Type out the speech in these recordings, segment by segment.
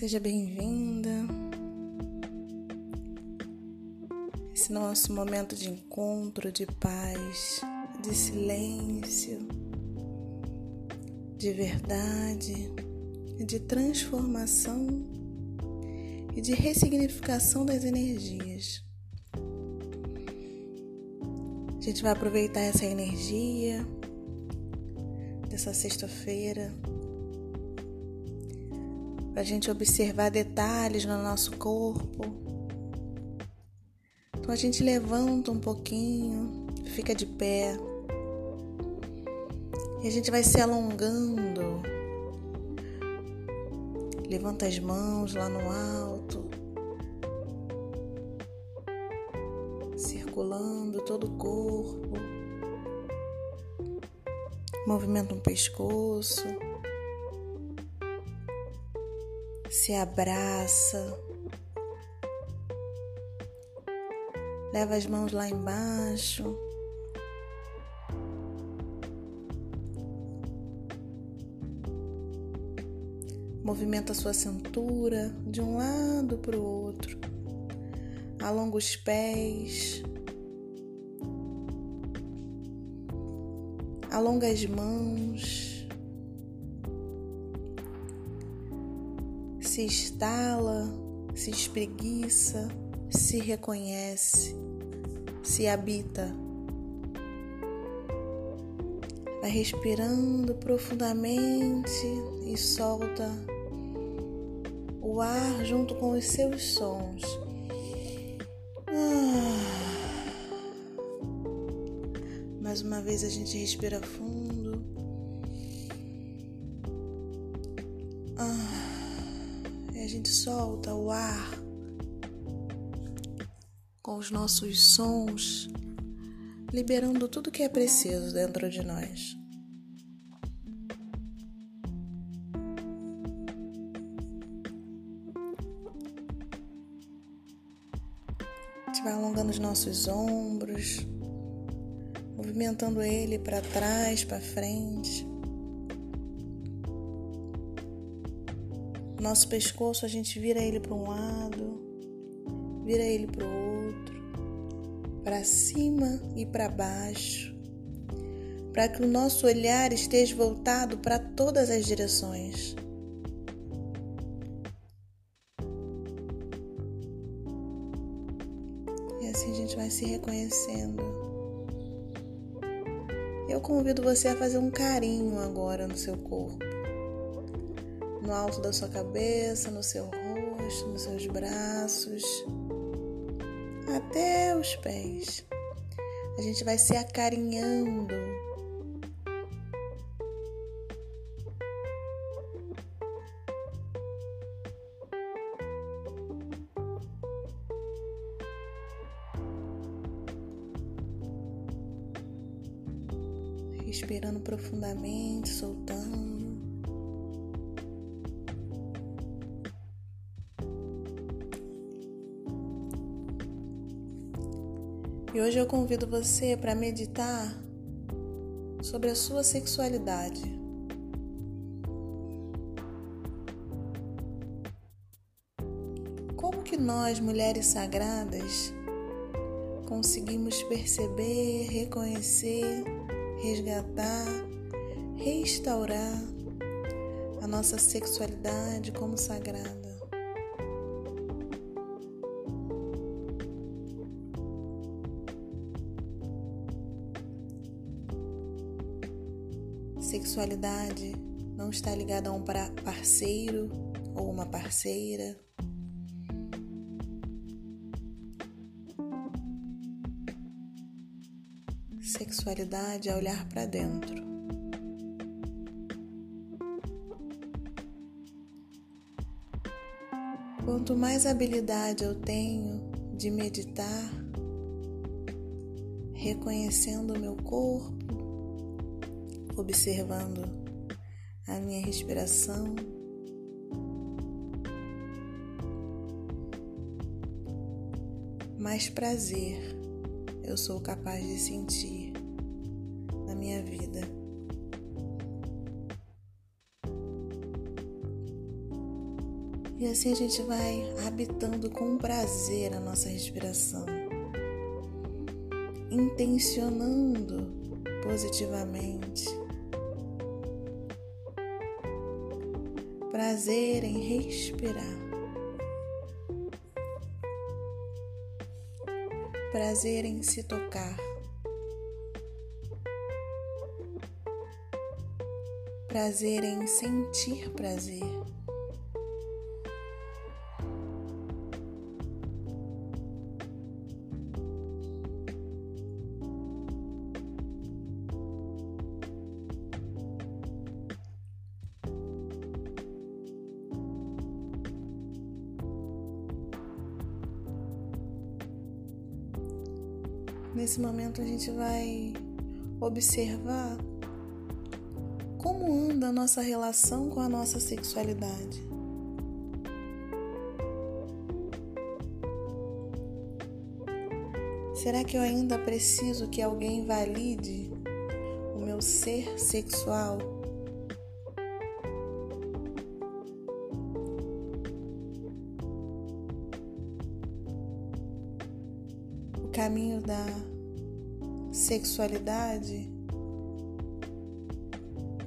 Seja bem-vinda. Esse nosso momento de encontro, de paz, de silêncio, de verdade, de transformação e de ressignificação das energias. A gente vai aproveitar essa energia dessa sexta-feira para a gente observar detalhes no nosso corpo. Então a gente levanta um pouquinho, fica de pé e a gente vai se alongando. Levanta as mãos lá no alto, circulando todo o corpo. Movimenta um pescoço. Se abraça, leva as mãos lá embaixo. Movimenta a sua cintura de um lado para o outro. Alonga os pés. Alonga as mãos. Se estala, se espreguiça, se reconhece, se habita. Vai respirando profundamente e solta o ar junto com os seus sons. Ah. Mais uma vez a gente respira fundo. Solta o ar com os nossos sons, liberando tudo que é preciso dentro de nós. A gente vai alongando os nossos ombros, movimentando ele para trás, para frente. Nosso pescoço a gente vira ele para um lado, vira ele para o outro, para cima e para baixo, para que o nosso olhar esteja voltado para todas as direções. E assim a gente vai se reconhecendo. Eu convido você a fazer um carinho agora no seu corpo no alto da sua cabeça, no seu rosto, nos seus braços, até os pés. A gente vai se acarinhando. Respirando profundamente, eu convido você para meditar sobre a sua sexualidade. Como que nós, mulheres sagradas, conseguimos perceber, reconhecer, resgatar, restaurar a nossa sexualidade como sagrada? Sexualidade não está ligada a um parceiro ou uma parceira. Sexualidade é olhar para dentro. Quanto mais habilidade eu tenho de meditar, reconhecendo o meu corpo, observando a minha respiração. Mais prazer eu sou capaz de sentir na minha vida. E assim a gente vai habitando com prazer a nossa respiração, intencionando positivamente. Prazer em respirar. Prazer em se tocar. Prazer em sentir prazer. Nesse momento a gente vai observar como anda a nossa relação com a nossa sexualidade. Será que eu ainda preciso que alguém valide o meu ser sexual? Caminho da sexualidade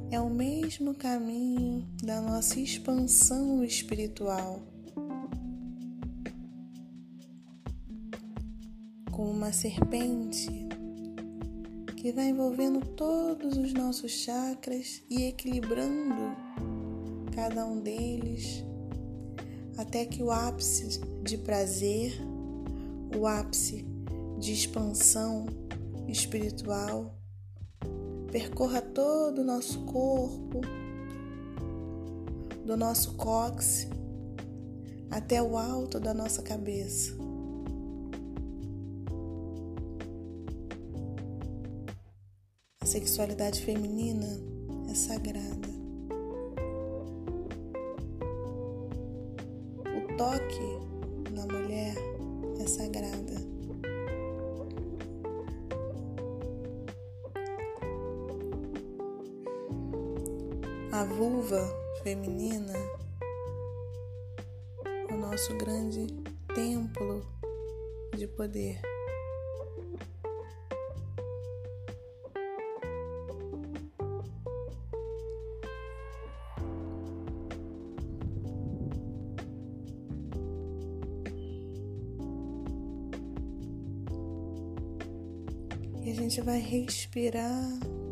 é o mesmo caminho da nossa expansão espiritual. Como uma serpente que vai envolvendo todos os nossos chakras e equilibrando cada um deles até que o ápice de prazer, o ápice de expansão espiritual percorra todo o nosso corpo, do nosso cóccix até o alto da nossa cabeça. A sexualidade feminina é sagrada. Feminina o nosso grande templo de poder. E a gente vai respirar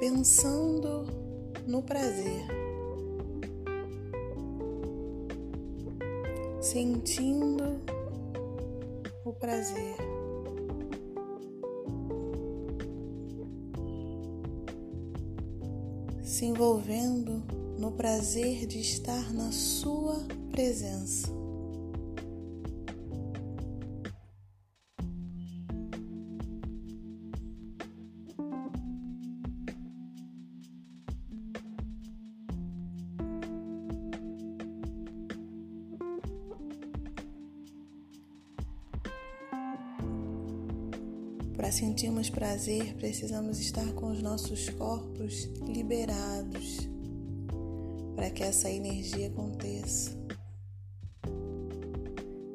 Pensando no prazer, sentindo o prazer. Se envolvendo no prazer de estar na Sua presença. Para sentirmos prazer, precisamos estar com os nossos corpos liberados para que essa energia aconteça.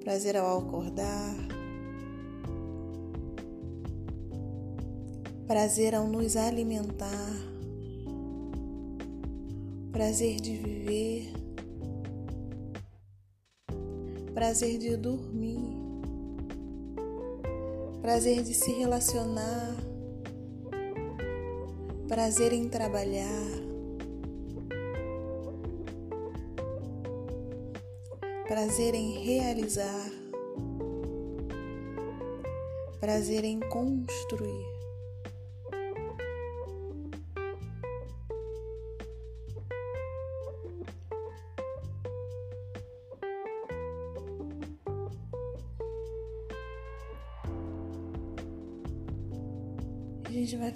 Prazer ao acordar, prazer ao nos alimentar, prazer de viver, prazer de dormir, prazer de se relacionar, prazer em trabalhar. Prazer em realizar, prazer em construir.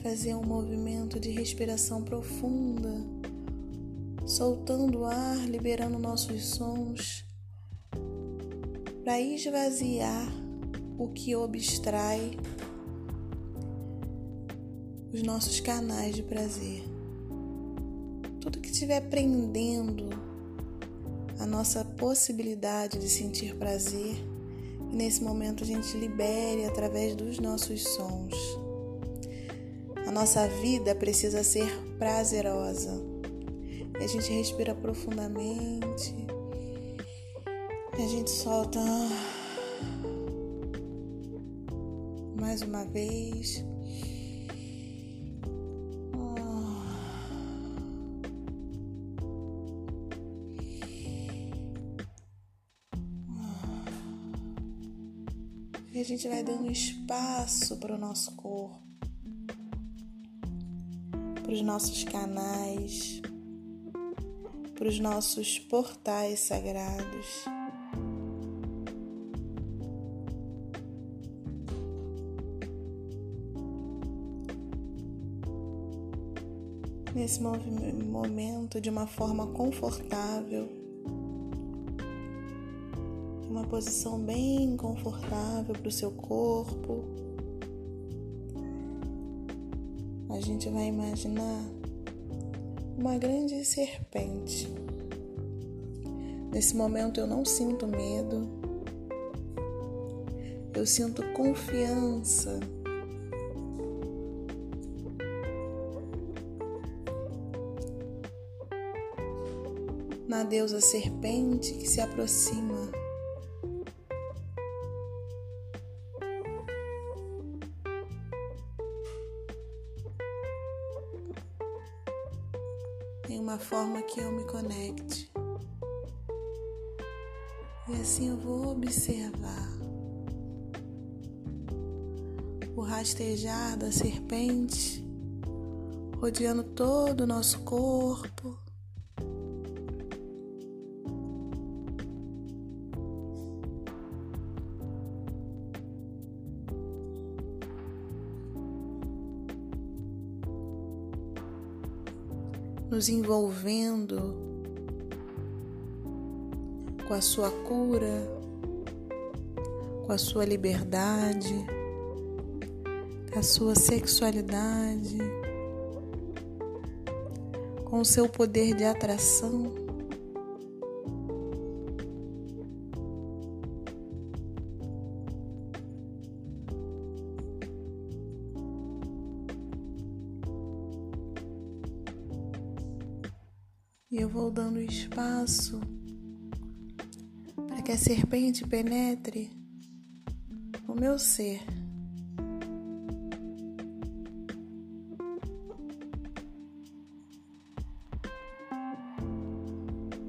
Fazer um movimento de respiração profunda soltando o ar, liberando nossos sons, para esvaziar o que abstrai os nossos canais de prazer. Tudo que estiver prendendo a nossa possibilidade de sentir prazer, nesse momento a gente libere através dos nossos sons. A nossa vida precisa ser prazerosa. E a gente respira profundamente. E a gente solta mais uma vez. E a gente vai dando espaço para o nosso corpo, para os nossos canais, para os nossos portais sagrados. Nesse momento, de uma forma confortável, uma posição bem confortável para o seu corpo. A gente vai imaginar uma grande serpente. Nesse momento eu não sinto medo, eu sinto confiança. Na deusa serpente que se aproxima. Forma que eu me conecte. E assim eu vou observar o rastejar da serpente rodeando todo o nosso corpo. Nos envolvendo com a sua cura, com a sua liberdade, com a sua sexualidade, com o seu poder de atração. Eu vou dando espaço para que a serpente penetre no meu ser.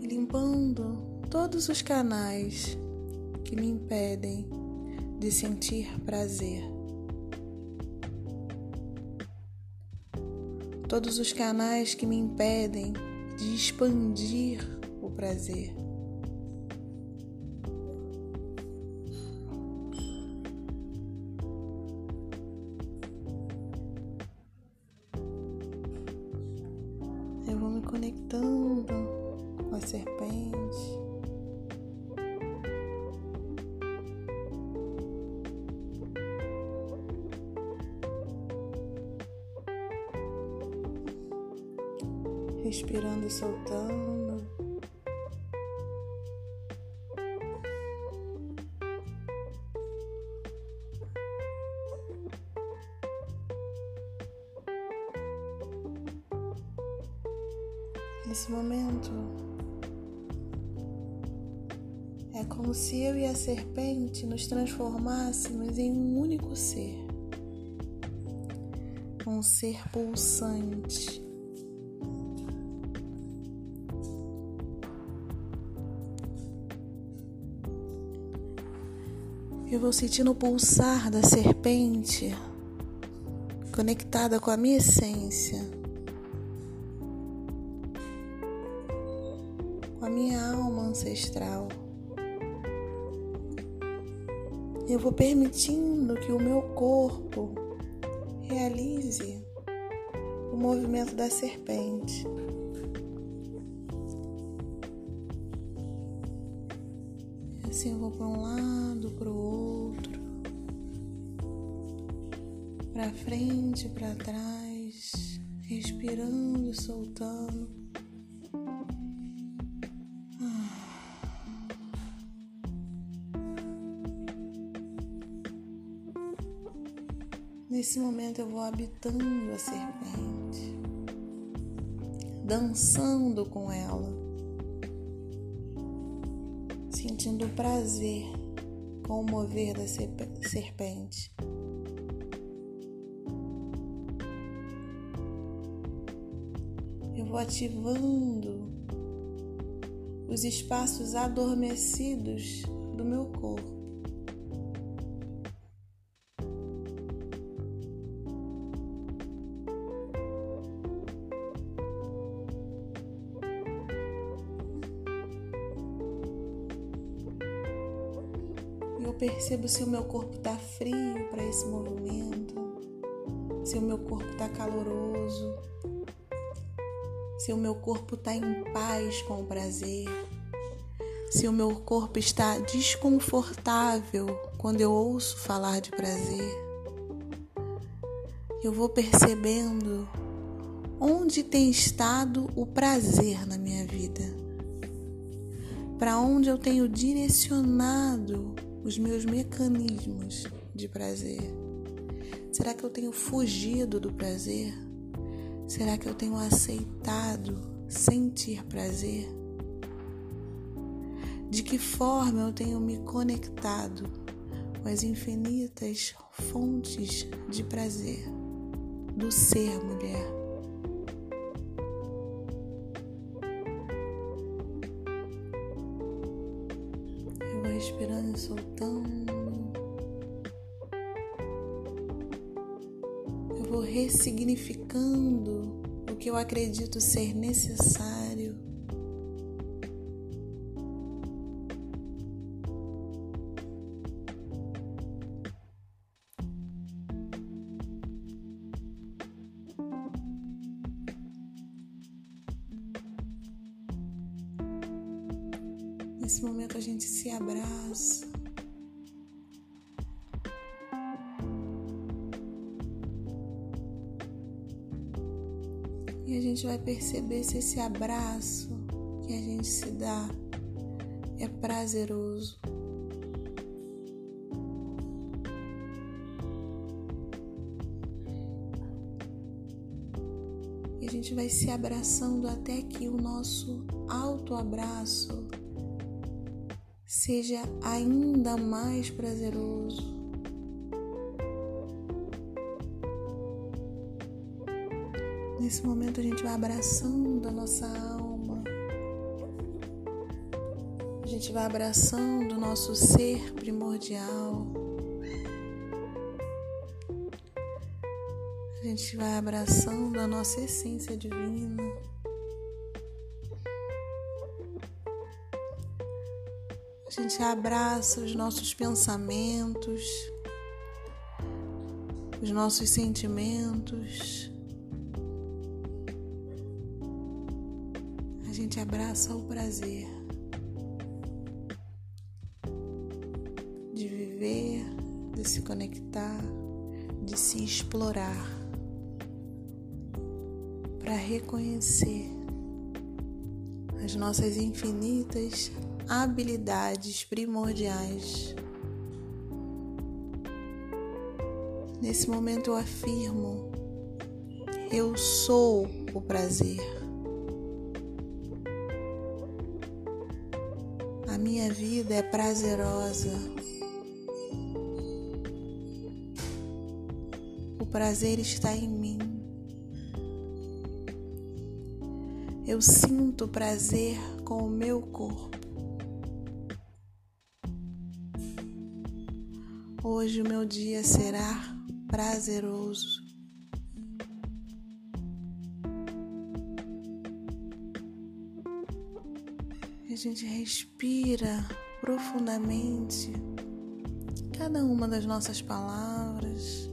Limpando todos os canais que me impedem de sentir prazer. Todos os canais que me impedem de expandir o prazer. Respirando e soltando. Nesse momento, é como se eu e a serpente nos transformássemos em um único ser, um ser pulsante Eu vou sentindo o pulsar da serpente conectada com a minha essência, com a minha alma ancestral. Eu vou permitindo que o meu corpo realize o movimento da serpente. Frente, para trás, respirando, soltando. Nesse momento eu vou habitando a serpente, dançando com ela, sentindo prazer com o mover da serpente. Ativando os espaços adormecidos do meu corpo. percebo se o meu corpo está frio para esse movimento, se o meu corpo está caloroso, se o meu corpo está em paz com o prazer, se o meu corpo está desconfortável quando eu ouço falar de prazer. Eu vou percebendo onde tem estado o prazer na minha vida, para onde eu tenho direcionado os meus mecanismos de prazer? Será que eu tenho fugido do prazer? Será que eu tenho aceitado sentir prazer? De que forma eu tenho me conectado com as infinitas fontes de prazer do ser mulher? respirando e soltando. Vou ressignificando o que eu acredito ser necessário. Gente vai perceber se esse abraço que a gente se dá é prazeroso. E a gente vai se abraçando até que o nosso autoabraço seja ainda mais prazeroso. Nesse momento a gente vai abraçando a nossa alma, a gente vai abraçando o nosso ser primordial, a gente vai abraçando a nossa essência divina. A gente abraça os nossos pensamentos, os nossos sentimentos. Abraça o prazer de viver, de se conectar, de se explorar, para reconhecer as nossas infinitas habilidades primordiais. Nesse momento eu afirmo: eu sou o prazer. Minha vida é prazerosa. O prazer está em mim. Eu sinto prazer com o meu corpo. Hoje o meu dia será prazeroso. Gente respira profundamente cada uma das nossas palavras.